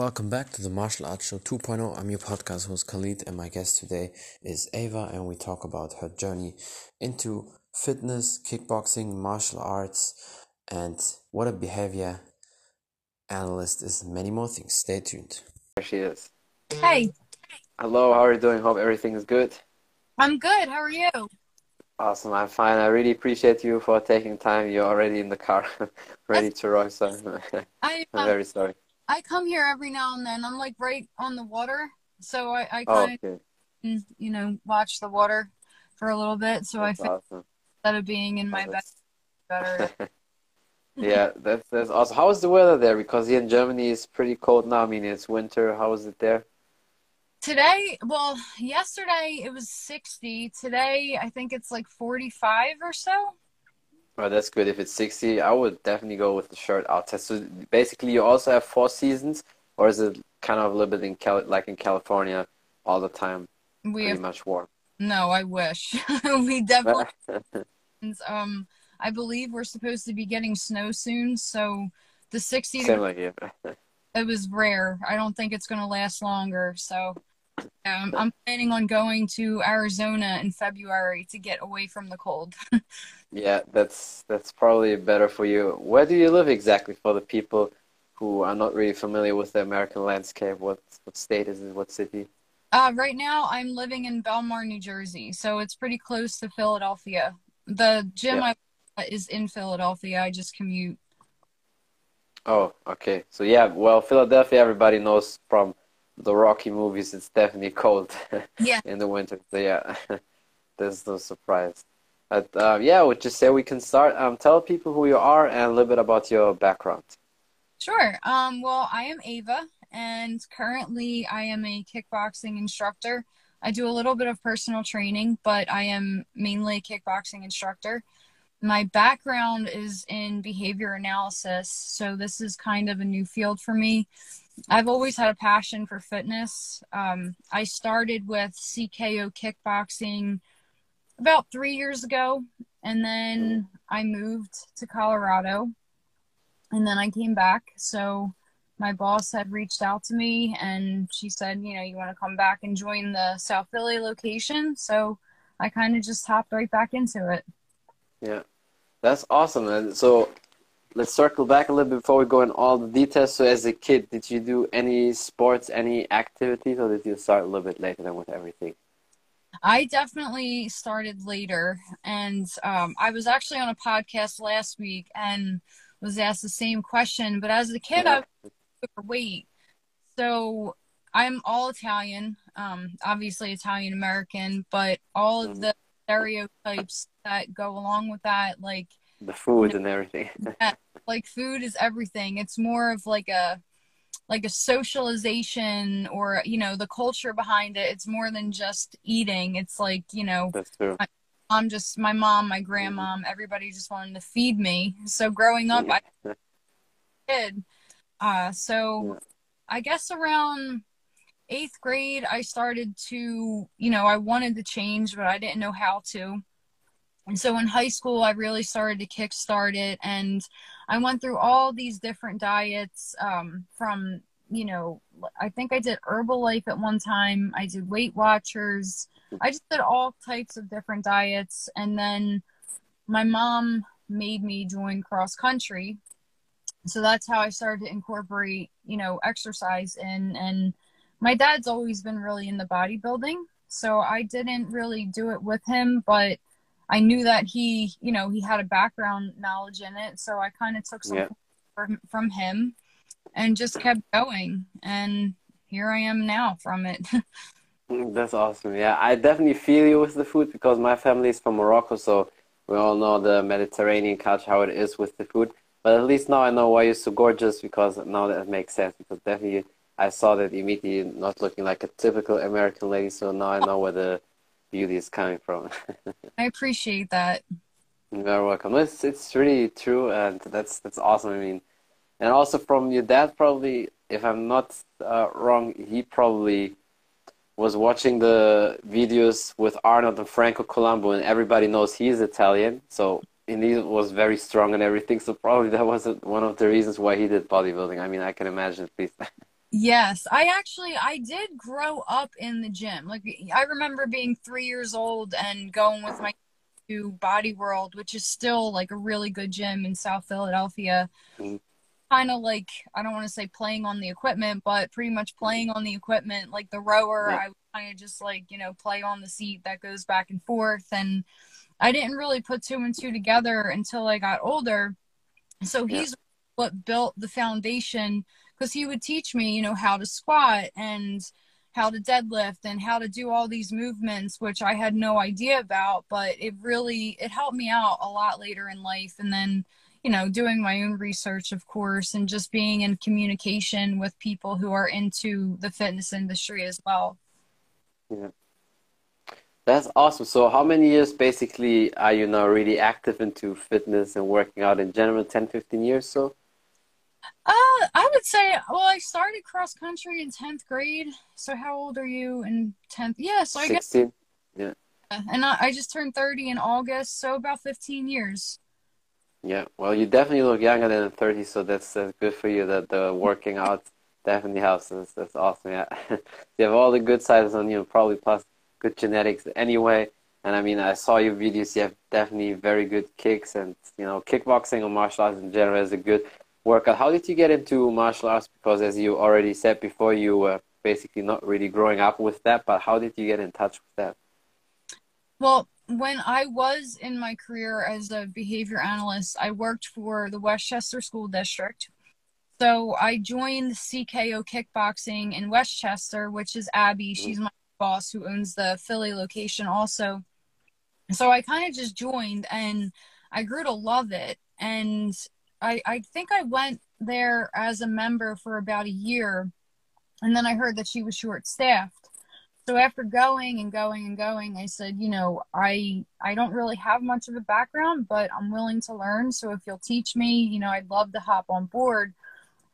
welcome back to the Martial Arts Show 2.0. I'm your podcast host Khalid, and my guest today is Ava, and we talk about her journey into fitness, kickboxing, martial arts, and what a behavior analyst is, and many more things. Stay tuned. There she is. Hey, Hello, how are you doing? Hope everything is good. I'm good. How are you? Awesome, I'm fine. I really appreciate you for taking time. You're already in the car, ready to rock, so I I'm um, very sorry. I come here every now and then. I'm like right on the water, so I, I Oh, kind okay. of you know watch the water for a little bit. So I feel awesome. instead of being in my bed better. Yeah, that's that's awesome. How is the weather there? Because here in Germany it's pretty cold now. I mean, it's winter. How is it there? Today, well, yesterday it was 60. Today I think it's like 45 or so. Oh, that's good. If it's 60, I would definitely go with the shirt outside. So basically, you also have four seasons, or is it kind of a little bit in Cal like in California all the time, We pretty have much warm? no. I wish we definitely. Um, I believe we're supposed to be getting snow soon, so the 60 Same like here. it was rare. I don't think it's going to last longer. So um, I'm planning on going to Arizona in February to get away from the cold. Yeah, that's that's probably better for you. Where do you live exactly for the people who are not really familiar with the American landscape? What what state is it? What city? Uh, right now, I'm living in Bellmawr, New Jersey, so it's pretty close to Philadelphia. The gym Yeah. I is in Philadelphia. I just commute. Oh, okay. So yeah, well, Philadelphia, everybody knows from the Rocky movies, it's definitely cold Yeah. in the winter. So yeah, there's no surprise. But uh, yeah, I would just say we can start. Um, tell people who you are and a little bit about your background. Sure. Um, well, I am Ava, and currently I am a kickboxing instructor. I do a little bit of personal training, but I am mainly a kickboxing instructor. My background is in behavior analysis, so this is kind of a new field for me. I've always had a passion for fitness. Um, I started with CKO kickboxing about three years ago, and then I moved to Colorado and then I came back. So my boss had reached out to me and she said, you know, you want to come back and join the South Philly location. So I kind of just hopped right back into it. Yeah, that's awesome. And so let's circle back a little bit before we go in all the details. So as a kid, did you do any sports, any activities, or did you start a little bit later than with everything? I definitely started later. And um, I was actually on a podcast last week and was asked the same question. But as a kid, I was overweight. So I'm all Italian, um, obviously Italian American, but all of the stereotypes that go along with that, like The food and everything. like food is everything. It's more of like a like a socialization or you know the culture behind it. It's more than just eating. It's like you know That's true. I'm just my mom, my grandma, everybody just wanted to feed me. So growing up, I did. Uh, so I guess around eighth grade, I started to, you know, I wanted to change, but I didn't know how to. So in high school, I really started to kickstart it. And I went through all these different diets um, from, you know, I think I did Herbalife at one time, I did Weight Watchers. I just did all types of different diets. And then my mom made me join cross country so that's how I started to incorporate, you know, exercise in. And my dad's always been really into bodybuilding, so I didn't really do it with him, but I knew that he, you know, he had a background knowledge in it, so I kind of took some Yeah. from from him and just kept going. And here I am now from it. Mm, that's awesome. Yeah, I definitely feel you with the food because my family is from Morocco, so we all know the Mediterranean culture, how it is with the food. But at least now I know why you're so gorgeous because now that makes sense. Because definitely I saw that immediately not looking like a typical American lady, so now I know where the beauty is coming from. I appreciate that. You're welcome. It's it's really true, and that's that's awesome. I mean, and also from your dad, probably, if I'm not uh, wrong, he probably was watching the videos with Arnold and Franco Columbu, and everybody knows he's Italian, so and he was very strong and everything. So probably that was one of the reasons why he did bodybuilding. I mean, I can imagine at least. Yes, I actually I did grow up in the gym. Like I remember being three years old and going with my to Body World, which is still like a really good gym in South Philadelphia. Mm-hmm. Kind of like I don't want to say playing on the equipment, but pretty much playing on the equipment. Like the rower. I kind of just like you know play on the seat that goes back and forth, and I didn't really put two and two together until I got older. So he's yeah. what built the foundation because he would teach me, you know, how to squat and how to deadlift and how to do all these movements which I had no idea about but it really it helped me out a lot later in life. And then you know doing my own research of course and just being in communication with people who are into the fitness industry as well. Yeah. That's awesome. So how many years basically are you now really active into fitness and working out in general? 10 15 years so uh, I would say, well, I started cross country in 10th grade. So how old are you in 10th? Yeah, so I 16. guess. Yeah. And I, I just turned 30 in August, so about 15 years. Yeah, well, you definitely look younger than 30, so that's, that's good for you that the working out definitely helps. That's, that's awesome, yeah. you have all the good sides on you, probably plus good genetics anyway. And I mean, I saw your videos, you have definitely very good kicks, and, you know, kickboxing or martial arts in general is a good workout. How did you get into martial arts? Because as you already said before, you were basically not really growing up with that. But how did you get in touch with that? Well, when I was in my career as a behavior analyst, I worked for the West Chester School District. So I joined CKO Kickboxing in West Chester, which is Abby. Mm-hmm. She's my boss who owns the Philly location also. So I kind of just joined and I grew to love it. And I, I think I went there as a member for about a year, and then I heard that she was short staffed. So after going and going and going, I said, you know, I I don't really have much of a background, but I'm willing to learn. So if you'll teach me, you know, I'd love to hop on board.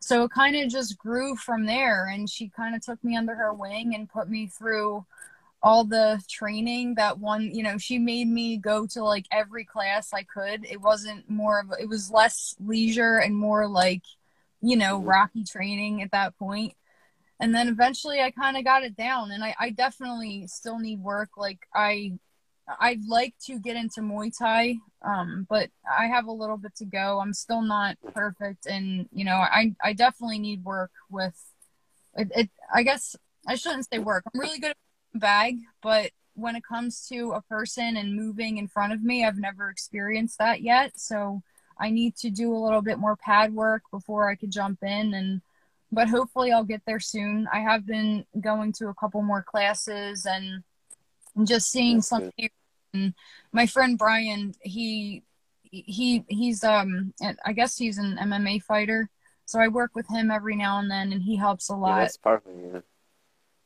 So it kind of just grew from there, and she kind of took me under her wing and put me through all the training that one you know she made me go to like every class i could. It wasn't more of it was less leisure and more like you know mm-hmm. rocky training at that point. And then eventually i kind of got it down and I, I definitely still need work. Like i i'd like to get into muay thai um but i have a little bit to go. I'm still not perfect and you know i i definitely need work with it, it i guess i shouldn't say work. I'm really good at bag, but when it comes to a person and moving in front of me, I've never experienced that yet. So I need to do a little bit more pad work before I could jump in and but hopefully I'll get there soon. I have been going to a couple more classes and just seeing That's some and my friend Brian, he he he's um I guess he's an MMA fighter. So I work with him every now and then and he helps a lot. Yeah, that's perfect. Yeah.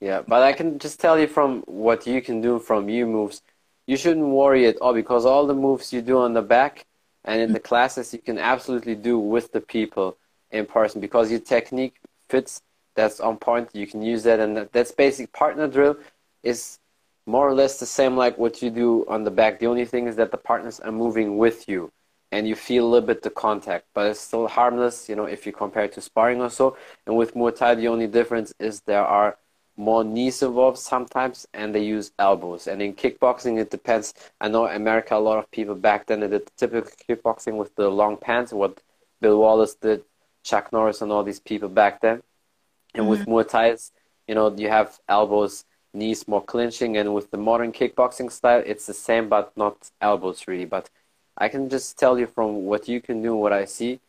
Yeah, but I can just tell you from what you can do from you moves, you shouldn't worry at all because all the moves you do on the back and in hmm. the classes you can absolutely do with the people in person because your technique fits. That's on point. You can use that. And that's basic partner drill is more or less the same like what you do on the back. The only thing is that the partners are moving with you and you feel a little bit the contact but it's still harmless you know if you compare it to sparring or so. And with Muay Thai the only difference is there are more knees involved sometimes, and they use elbows. And in kickboxing, it depends. I know America, a lot of people back then they did typical kickboxing with the long pants, what Bill Wallace did, Chuck Norris, and all these people back then. And mm-hmm. with Muay Thai, you know, you have elbows, knees more clinching, and with the modern kickboxing style, it's the same, but not elbows really. But I can just tell you from what you can do, what I see,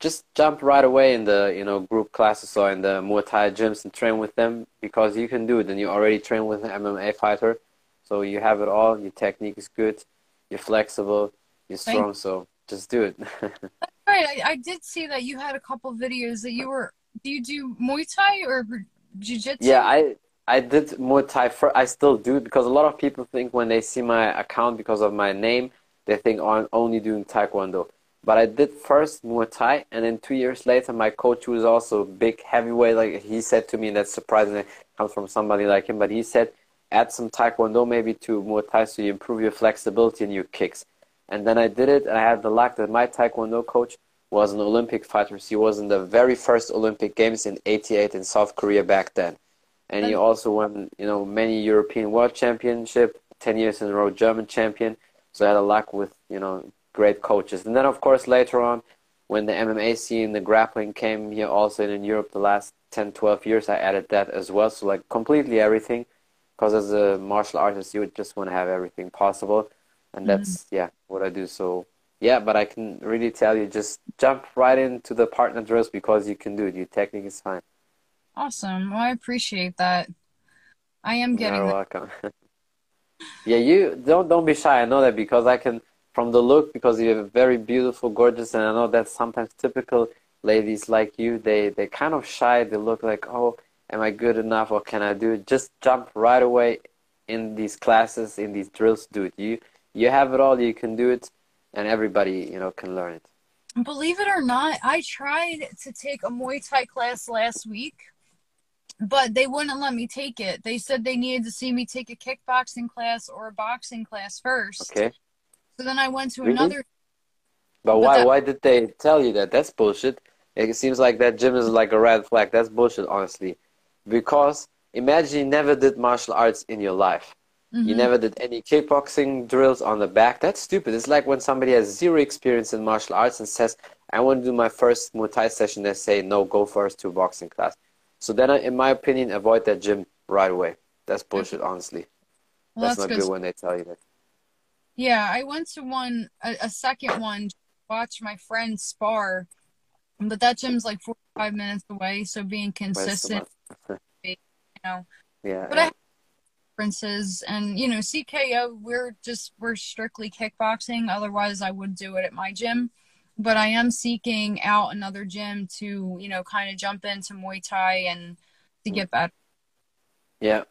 just jump right away in the you know group classes or in the Muay Thai gyms and train with them because you can do it and you already train with an MMA fighter, so you have it all. Your technique is good, you're flexible, you're strong, so just do it. right, I, I, did see that you had a couple videos that you were. Do you do Muay Thai or Jiu Jitsu? Yeah, I I did Muay Thai. For, I still do because a lot of people think when they see my account because of my name, they think I'm only doing Taekwondo. But I did first Muay Thai, and then two years later, my coach, who was also big heavyweight, like he said to me, and that's surprising, comes from somebody like him, but he said, add some Taekwondo maybe to Muay Thai so you improve your flexibility and your kicks. And then I did it, and I had the luck that my Taekwondo coach was an Olympic fighter. He was in the very first Olympic Games in '88 in South Korea back then, and he also won, you know, many European World Championship, ten years in a row German champion. So I had a luck with, you know, great coaches. And then of course later on, when the MMA scene, the grappling came here also in Europe the last 10, 12 years, I added that as well. So like completely everything, because as a martial artist, you would just want to have everything possible, and that's mm-hmm. yeah what I do. So yeah, but I can really tell you, just jump right into the partner drills because you can do it. Your technique is fine. Awesome. Well, I appreciate that. I am getting. You're welcome. yeah, you don't don't be shy. I know that because I can from the look because you have very beautiful, gorgeous, and I know that sometimes typical ladies like you they they kind of shy. They look like oh, am I good enough? What can I do? Just jump right away in these classes, in these drills. Do it. You you have it all. You can do it and everybody you know can learn it believe it or not i tried to take a muay thai class last week but they wouldn't let me take it they said they needed to see me take a kickboxing class or a boxing class first okay so then i went to really? another but, but why that... why did they tell you that that's bullshit it seems like that gym is like a red flag that's bullshit honestly because imagine you never did martial arts in your life Mm-hmm. You never did any kickboxing drills on the back. That's stupid. It's like when somebody has zero experience in martial arts and says, I want to do my first Muay Thai session. They say, no, go first to a boxing class. So then, in my opinion, avoid that gym right away. That's bullshit, honestly. Well, that's, that's, not good. good when they tell you that. Yeah, I went to one, a, a second one, to watch my friend spar, but that gym's like 45 minutes away. So being consistent, you know. Yeah. But yeah. I differences and you know cko we're just we're strictly kickboxing otherwise i would do it at my gym but i am seeking out another gym to you know kind of jump into muay thai and to mm. get better yeah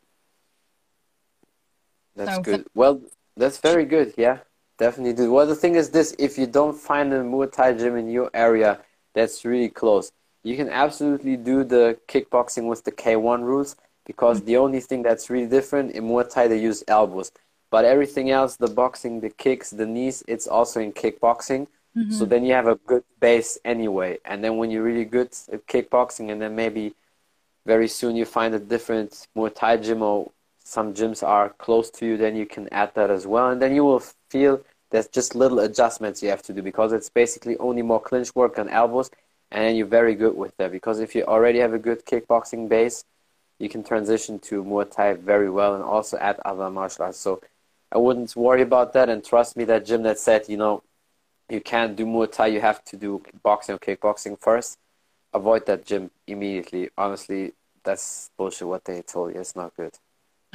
that's so, good well that's very good yeah. Definitely do. Well the thing is this if you don't find a muay thai gym in your area that's really close. You can absolutely do the kickboxing with the k1 rules because the only thing that's really different in Muay Thai they use elbows, but everything else, the boxing, the kicks, the knees, it's also in kickboxing. Mm-hmm. So then you have a good base anyway, and then when you're really good at kickboxing, and then maybe very soon you find a different Muay Thai gym or some gyms are close to you, then you can add that as well, and then you will feel there's just little adjustments you have to do because it's basically only more clinch work and elbows, and you're very good with that. Because if you already have a good kickboxing base, you can transition to Muay Thai very well and also add other martial arts. So I wouldn't worry about that. And trust me, that gym that said, you know, you can't do Muay Thai, you have to do boxing or kickboxing first. Avoid that gym immediately. Honestly, that's bullshit what they told you. It's not good.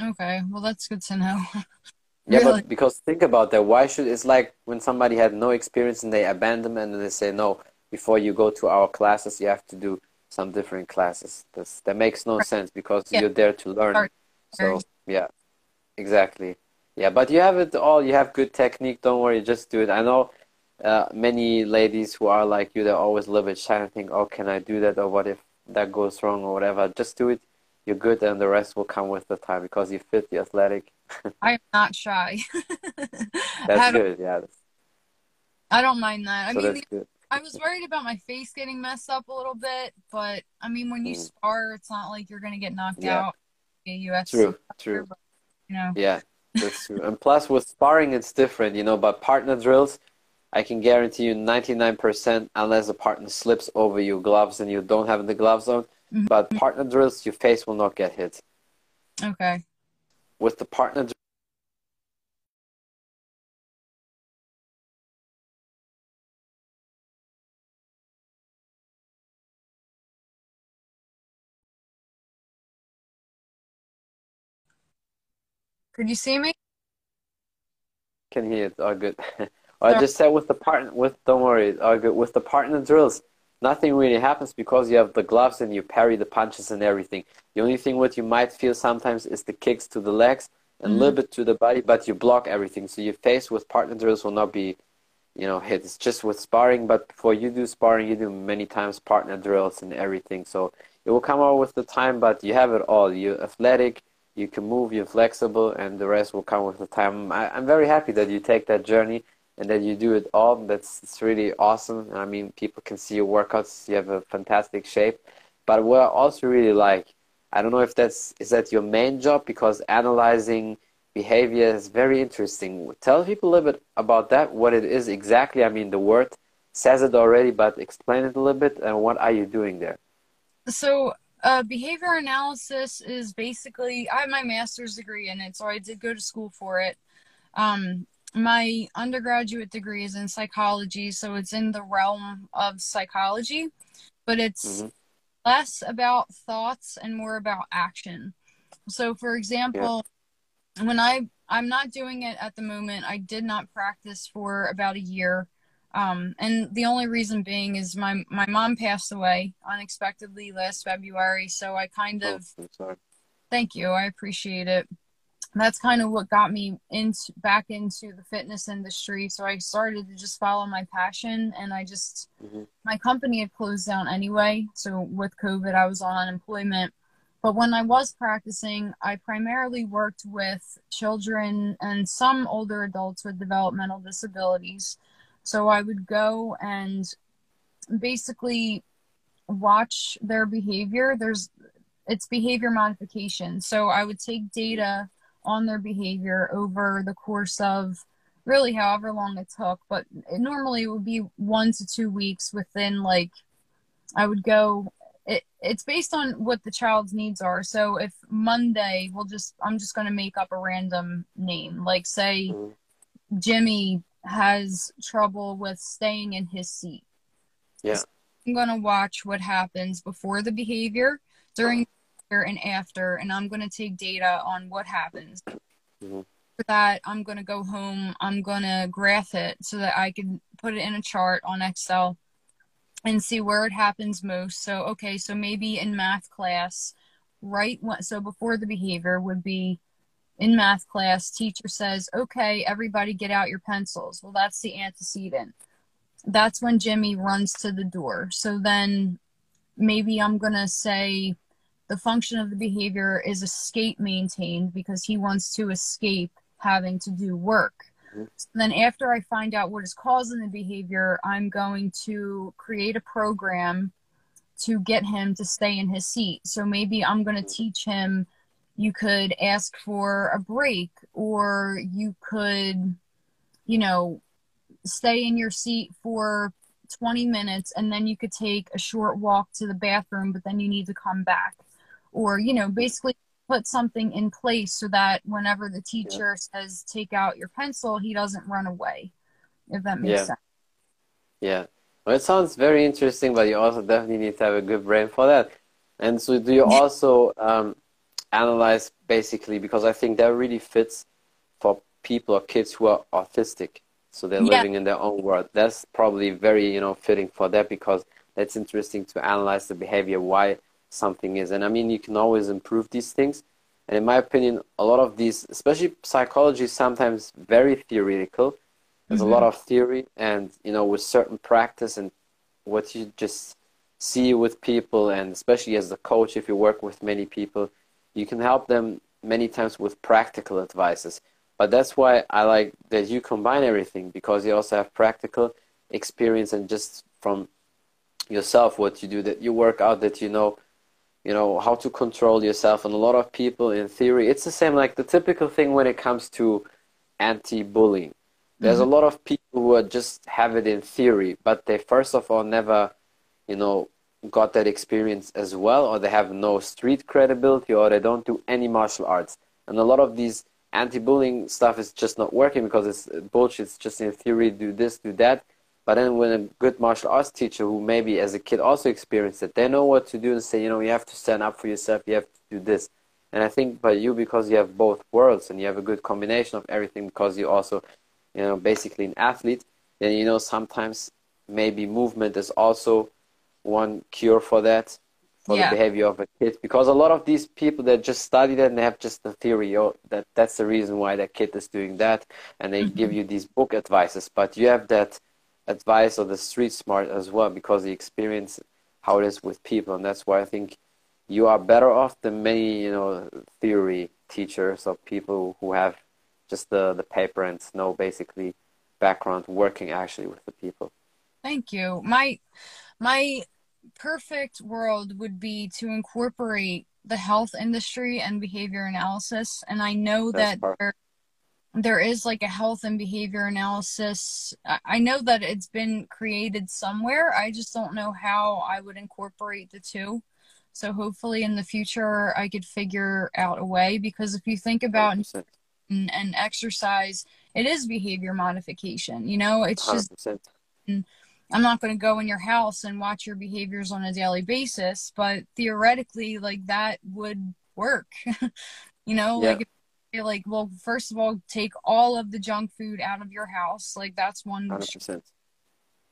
Okay, well, that's good to know. yeah, really? but because think about that. Why should it's like when somebody had no experience and they abandon and they say, no, before you go to our classes, you have to do some different classes. That's, that makes no sense because yeah. you're there to learn. So yeah, exactly. Yeah, but you have it all. You have good technique. Don't worry, just do it. I know uh, many ladies who are like you. They're always a little bit shy and think, "Oh, can I do that? Or what if that goes wrong or whatever?" Just do it. You're good, and the rest will come with the time because you fit. You're athletic. I am not shy. that's good. Yeah. I don't mind that. I so mean, good. I was worried about my face getting messed up a little bit, but I mean, when you mm. spar, it's not like you're gonna get knocked yeah. out. UFC true, true. But, you know. Yeah, that's true. and plus, with sparring, it's different, you know. But partner drills, I can guarantee you 99%, unless the partner slips over your gloves and you don't have the gloves on. Mm-hmm. But partner drills, your face will not get hit. Okay. With the partner Could you see me? Can hear it. All good. I just said with the partner, with don't worry, all good. With the partner drills, nothing really happens because you have the gloves and you parry the punches and everything. The only thing what you might feel sometimes is the kicks to the legs and a mm-hmm. little bit to the body, but you block everything. So your face with partner drills will not be, you know, hit. It's just with sparring, but before you do sparring, you do many times partner drills and everything. So it will come out with the time, but you have it all. You're athletic, you can move, you're flexible, and the rest will come with the time. I, am very happy that you take that journey and that you do it all. That's it's really awesome. I mean, people can see your workouts. You have a fantastic shape. But what I also really like, I don't know if that's is that your main job because analyzing behavior is very interesting. Tell people a little bit about that, what it is exactly. I mean, the word says it already, but explain it a little bit and what are you doing there? So, uh, behavior analysis is basically, I have my master's degree in it, so I did go to school for it. Um, my undergraduate degree is in psychology, so it's in the realm of psychology, but it's mm-hmm. less about thoughts and more about action. So, for example, yeah. when I I'm not doing it at the moment. I did not practice for about a year. Um, and the only reason being is my my mom passed away unexpectedly last February, so I kind oh, of oh, thank you, I appreciate it. That's kind of what got me into back into the fitness industry. So I started to just follow my passion, and I just mm-hmm. my company had closed down anyway. So with COVID, I was on unemployment. But when I was practicing, I primarily worked with children and some older adults with developmental disabilities so I would go and basically watch their behavior. There's it's behavior modification. So I would take data on their behavior over the course of really however long it took, but it normally it would be one to two weeks within like I would go it, it's based on what the child's needs are. So if Monday, we'll just I'm just going to make up a random name, like say mm-hmm. Jimmy has trouble with staying in his seat. Yeah. So I'm going to watch what happens before the behavior, during uh-huh. And after, and I'm going to take data on what happens. Mm-hmm. For that, I'm going to go home, I'm going to graph it so that I can put it in a chart on Excel and see where it happens most. So, okay, so maybe in math class, right? So before the behavior would be in math class, teacher says, okay, everybody get out your pencils. Well, that's the antecedent. That's when Jimmy runs to the door. So then maybe I'm going to say the function of the behavior is escape maintained because he wants to escape having to do work. Mm-hmm. So then after I find out what is causing the behavior, I'm going to create a program to get him to stay in his seat. So maybe I'm going to teach him – you could ask for a break or you could you know stay in your seat for 20 minutes and then you could take a short walk to the bathroom but then you need to come back or you know basically put something in place so that whenever the teacher yeah. says take out your pencil he doesn't run away if that makes yeah. sense yeah well it sounds very interesting but you also definitely need to have a good brain for that and so do you also um, analyze basically because I think that really fits for people or kids who are autistic. So they're yeah. living in their own world. That's probably very, you know, fitting for that because that's interesting to analyze the behavior, why something is. And I mean, you can always improve these things. And in my opinion, a lot of these, especially psychology, is sometimes very theoretical. There's mm-hmm. a lot of theory, and you know, with certain practice and what you just see with people, and especially as a coach, if you work with many people, you can help them many times with practical advices. But that's why I like that you combine everything because you also have practical experience and just from yourself what you do that you work out that you know you know how to control yourself and a lot of people in theory it's the same like the typical thing when it comes to anti-bullying there's mm-hmm. a lot of people who just have it in theory but they first of all never you know got that experience as well, or they have no street credibility, or they don't do any martial arts. And a lot of these anti-bullying stuff is just not working because it's bullshit. It's just in theory, do this, do that. But then when a good martial arts teacher, who maybe as a kid also experienced it, they know what to do and say, you know, you have to stand up for yourself, you have to do this. And I think by you, because you have both worlds and you have a good combination of everything, because you also, you know, basically an athlete, then you know sometimes maybe movement is also one cure for that for yeah. the behavior of a kid because a lot of these people that just study that and they have just the theory oh, that that's the reason why that kid is doing that and they mm-hmm. give you these book advices but you have that advice of the street smart as well because you experience how it is with people and that's why i think you are better off than many you know theory teachers or people who have just the the paper and know basically background working actually with the people. Thank you. My my perfect world would be to incorporate the health industry and behavior analysis and I know That's that there, there is like a health and behavior analysis. I know that it's been created somewhere. I just don't know how I would incorporate the two. So hopefully in the future I could figure out a way because if you think about and, and, exercise, it is behavior modification. You know, it's 100%. just mm, I'm not going to go in your house and watch your behaviors on a daily basis, but theoretically like that would work. you know, yeah. like like well first of all take all of the junk food out of your house. Like that's one 100%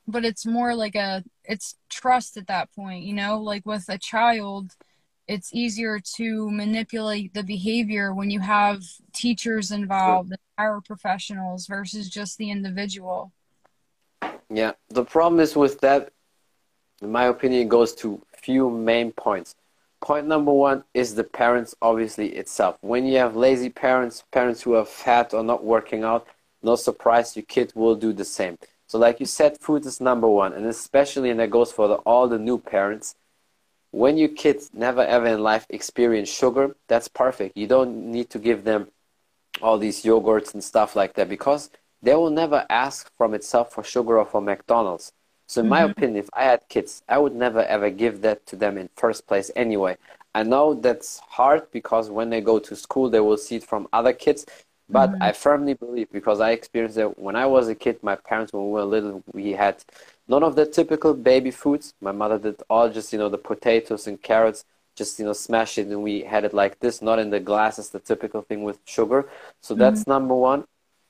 but it's more like a it's trust at that point you know? Like with a child it's easier to manipulate the behavior when you have teachers involved and professionals versus just the individual. Yeah. The problem is with that in my opinion goes to few main points point number one is the parents obviously itself when you have lazy parents parents who are fat or not working out no surprise your kid will do the same so like you said, food is number one, and especially, and that goes for the, all the new parents. When your kids never ever in life experience sugar, that's perfect. You don't need to give them all these yogurts and stuff like that because they will never ask from itself for sugar or for McDonald's. So in mm-hmm. my opinion, if I had kids, I would never ever give that to them in first place anyway. I know that's hard because when they go to school, they will see it from other kids. But mm-hmm. I firmly believe because I experienced it when I was a kid. My parents, when we were little, we had none of the typical baby foods. My mother did all just you know the potatoes and carrots, just you know smash it, and we had it like this, not in the glasses, the typical thing with sugar. So mm-hmm. that's number one.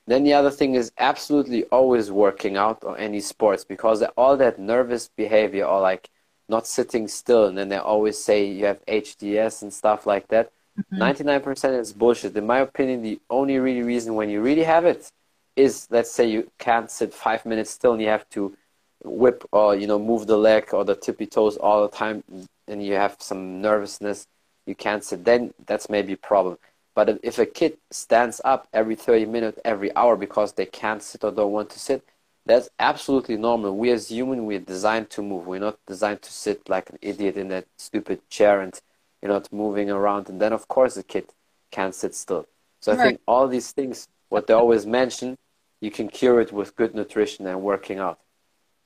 Then the other thing is absolutely always working out or any sports because all that nervous behavior or like not sitting still, and then they always say you have HDS and stuff like that 99% mm-hmm. is bullshit. In my opinion, the only really reason when you really have it is, let's say you can't sit five minutes still and you have to whip or, you know, move the leg or the tippy toes all the time and you have some nervousness, you can't sit, then that's maybe a problem. But if a kid stands up every 30 minutes, every hour because they can't sit or don't want to sit, that's absolutely normal. We as human, we're designed to move. We're not designed to sit like an idiot in that stupid chair and you're not moving around and then of course the kid can't sit still so i think all these things what they always mention you can cure it with good nutrition and working out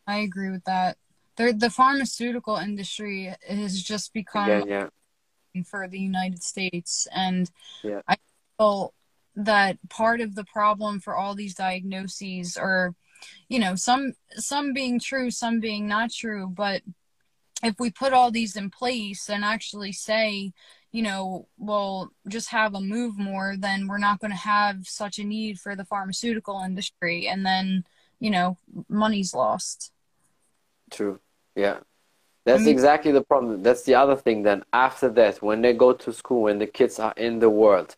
i agree with that the, the pharmaceutical industry has just become yeah, yeah. For the united states and yeah. i feel that part of the problem for all these diagnoses are you know some some being true some being not true but if we put all these in place and actually say, you know, well, just have a move more, then we're not going to have such a need for the pharmaceutical industry. And then, you know, money's lost. True. Yeah. That's exactly the problem. That's the other thing. Then, after that, when they go to school, when the kids are in the world,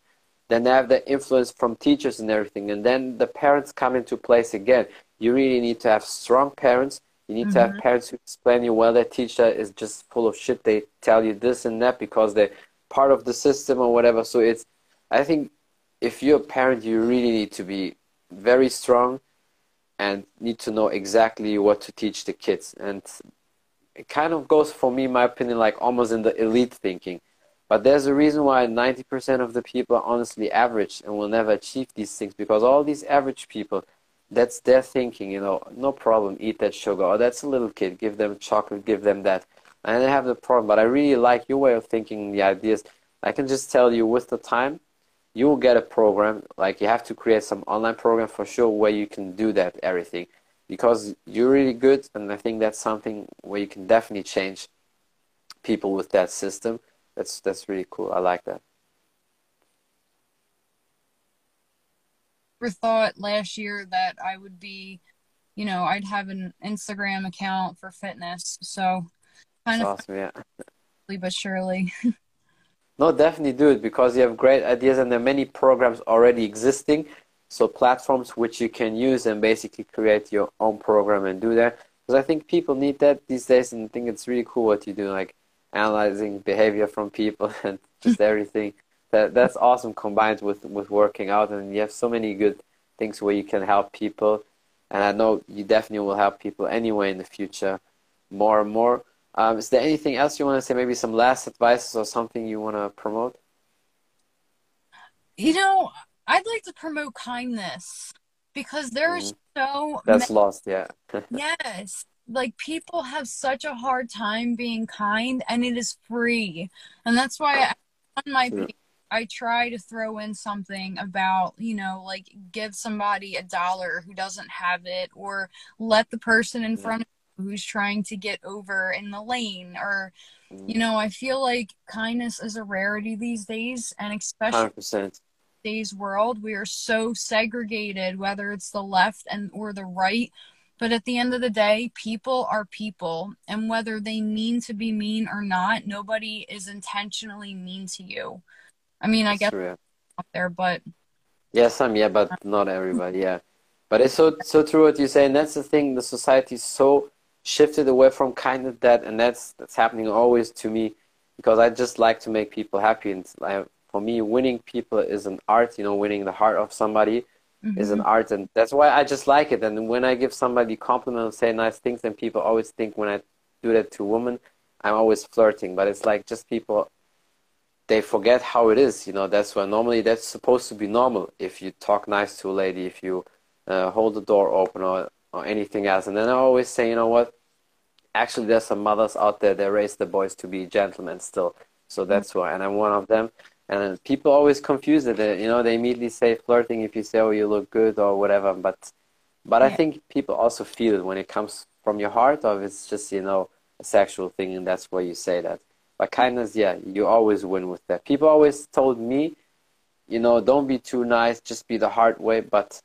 then they have the influence from teachers and everything. And then the parents come into place again. You really need to have strong parents you need mm-hmm. to have mm-hmm. parents who explain you well their teacher is just full of shit. They tell you this and that because they're part of the system or whatever. So it's, I think, if you're a parent, you really need to be very strong and need to know exactly what to teach the kids. And it kind of goes for me, my opinion, like almost in the elite thinking. But there's a reason why 90% of the people are honestly average and will never achieve these things because all these average people that's their thinking, you know, no problem, eat that sugar. Or that's a little kid, give them chocolate, give them that. And they have the problem, but I really like your way of thinking, the ideas. I can just tell you with the time, you will get a program, like you have to create some online program for sure where you can do that, everything. Because you're really good, and I think that's something where you can definitely change people with that system. That's, that's really cool. I like that. never thought last year that I would be, you know, I'd have an Instagram account for fitness. So kind That's of awesome, yeah. but surely. no, definitely do it because you have great ideas and there are many programs already existing. So platforms which you can use and basically create your own program and do that. Because I think people need that these days and I think it's really cool what you do, like analyzing behavior from people and just everything that that's awesome combined with with working out and you have so many good things where you can help people and I know you definitely will help people anyway in the future, more and more. Um, is there anything else you want to say? Maybe some last advice or something you want to promote? You know, I'd like to promote kindness because there's mm. so that's many, lost, yeah. yes, like people have such a hard time being kind, and it is free, and that's why I, on my page I try to throw in something about, you know, like give somebody a dollar who doesn't have it, or let the person in front of you who's trying to get over in the lane, or, you know, I feel like kindness is a rarity these days, and especially 100%. Today's world, we are so segregated, whether it's the left and or the right. But at the end of the day, people are people, and whether they mean to be mean or not, nobody is intentionally mean to you. I mean, That's I guess true, out there, but yeah, some yeah, but not everybody. Yeah, but it's so so true what you say, and that's the thing. The society is so shifted away from kindness that, and that's that's happening always to me because I just like to make people happy, and like, for me, winning people is an art. You know, winning the heart of somebody mm-hmm. is an mm-hmm. art, and that's why I just like it. And when I give somebody compliments, say nice things, and people always think when I do that to women, I'm always flirting. But it's like just people they forget how it is. You know, that's why normally that's supposed to be normal. If you talk nice to a lady, if you uh, hold the door open or, or anything else. And then I always say, you know what? Actually, there's some mothers out there that raise the boys to be gentlemen still. So mm-hmm. that's why, and I'm one of them. And people always confuse it. You know, they immediately say flirting if you say, "Oh, you look good" or whatever. But, but yeah. I think people also feel it when it comes from your heart, or if it's just you know a sexual thing, and that's why you say that. But kindness, yeah, you always win with that. People always told me, you know, don't be too nice, just be the hard way. But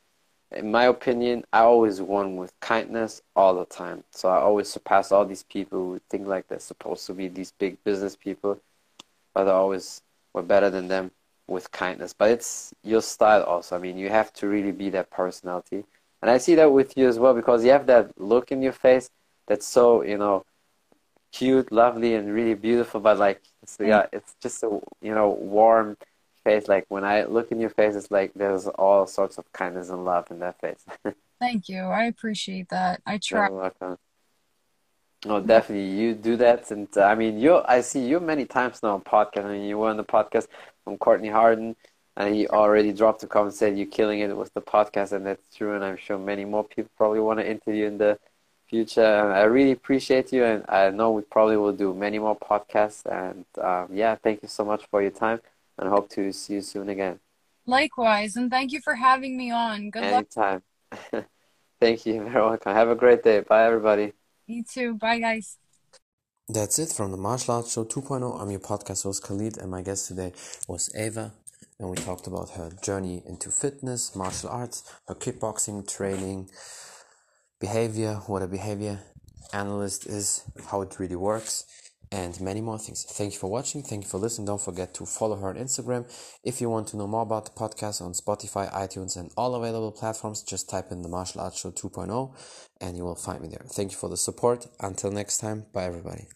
in my opinion, I always won with kindness all the time. So I always surpass all these people who think like they're supposed to be these big business people, but I always were better than them with kindness. But it's your style also. I mean, you have to really be that personality. And I see that with you as well because you have that look in your face that's so, you know, cute, lovely, and really beautiful. But like, it's, yeah, mm. it's just a you know warm face. Like when I look in your face, it's like there's all sorts of kindness and love in that face. Thank you. I appreciate that. I try. Oh, definitely. You do that, and uh, I mean, you. I see you many times now on podcast. I mean, you were on the podcast from Courtney Harden, and he already dropped a comment said you're killing it with the podcast, and that's true. And I'm sure many more people probably want to interview in the future. I really appreciate you, and I know we probably will do many more podcasts. And um, yeah, thank you so much for your time, and I hope to see you soon again. Likewise, and thank you for having me on. Good Anytime. luck. thank you. You're welcome. Have a great day. Bye, everybody. You too. Bye, guys. That's it from the Martial Arts Show 2.0. I'm your podcast host Khalid, and my guest today was Ava. And we talked about her journey into fitness, martial arts, her kickboxing training, behavior, what a behavior analyst is, how it really works, and many more things. Thank you for watching. Thank you for listening. Don't forget to follow her on Instagram. If you want to know more about the podcast on Spotify, iTunes, and all available platforms, just type in the Martial Arts Show 2.0 and you will find me there. Thank you for the support. Until next time, bye everybody.